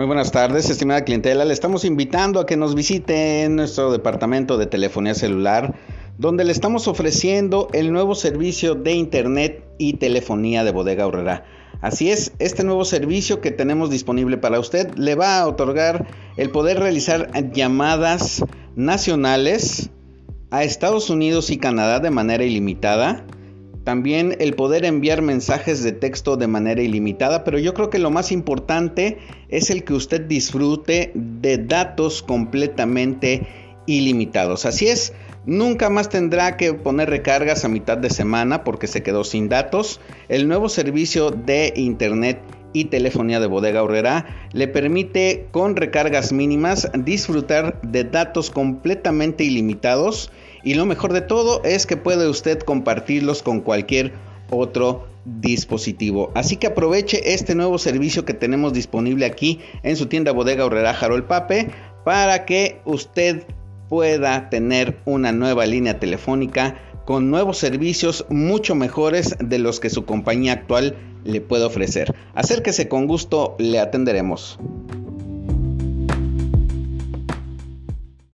Muy buenas tardes, estimada clientela. Le estamos invitando a que nos visite en nuestro departamento de telefonía celular, donde le estamos ofreciendo el nuevo servicio de internet y telefonía de Bodega Horrera. Así es, este nuevo servicio que tenemos disponible para usted le va a otorgar el poder realizar llamadas nacionales a Estados Unidos y Canadá de manera ilimitada también el poder enviar mensajes de texto de manera ilimitada, pero yo creo que lo más importante es el que usted disfrute de datos completamente ilimitados. Así es, nunca más tendrá que poner recargas a mitad de semana porque se quedó sin datos. El nuevo servicio de internet y telefonía de bodega horrera le permite con recargas mínimas disfrutar de datos completamente ilimitados y lo mejor de todo es que puede usted compartirlos con cualquier otro dispositivo. Así que aproveche este nuevo servicio que tenemos disponible aquí en su tienda bodega horrera Jarol Pape para que usted pueda tener una nueva línea telefónica con nuevos servicios mucho mejores de los que su compañía actual le puede ofrecer. Acérquese con gusto, le atenderemos.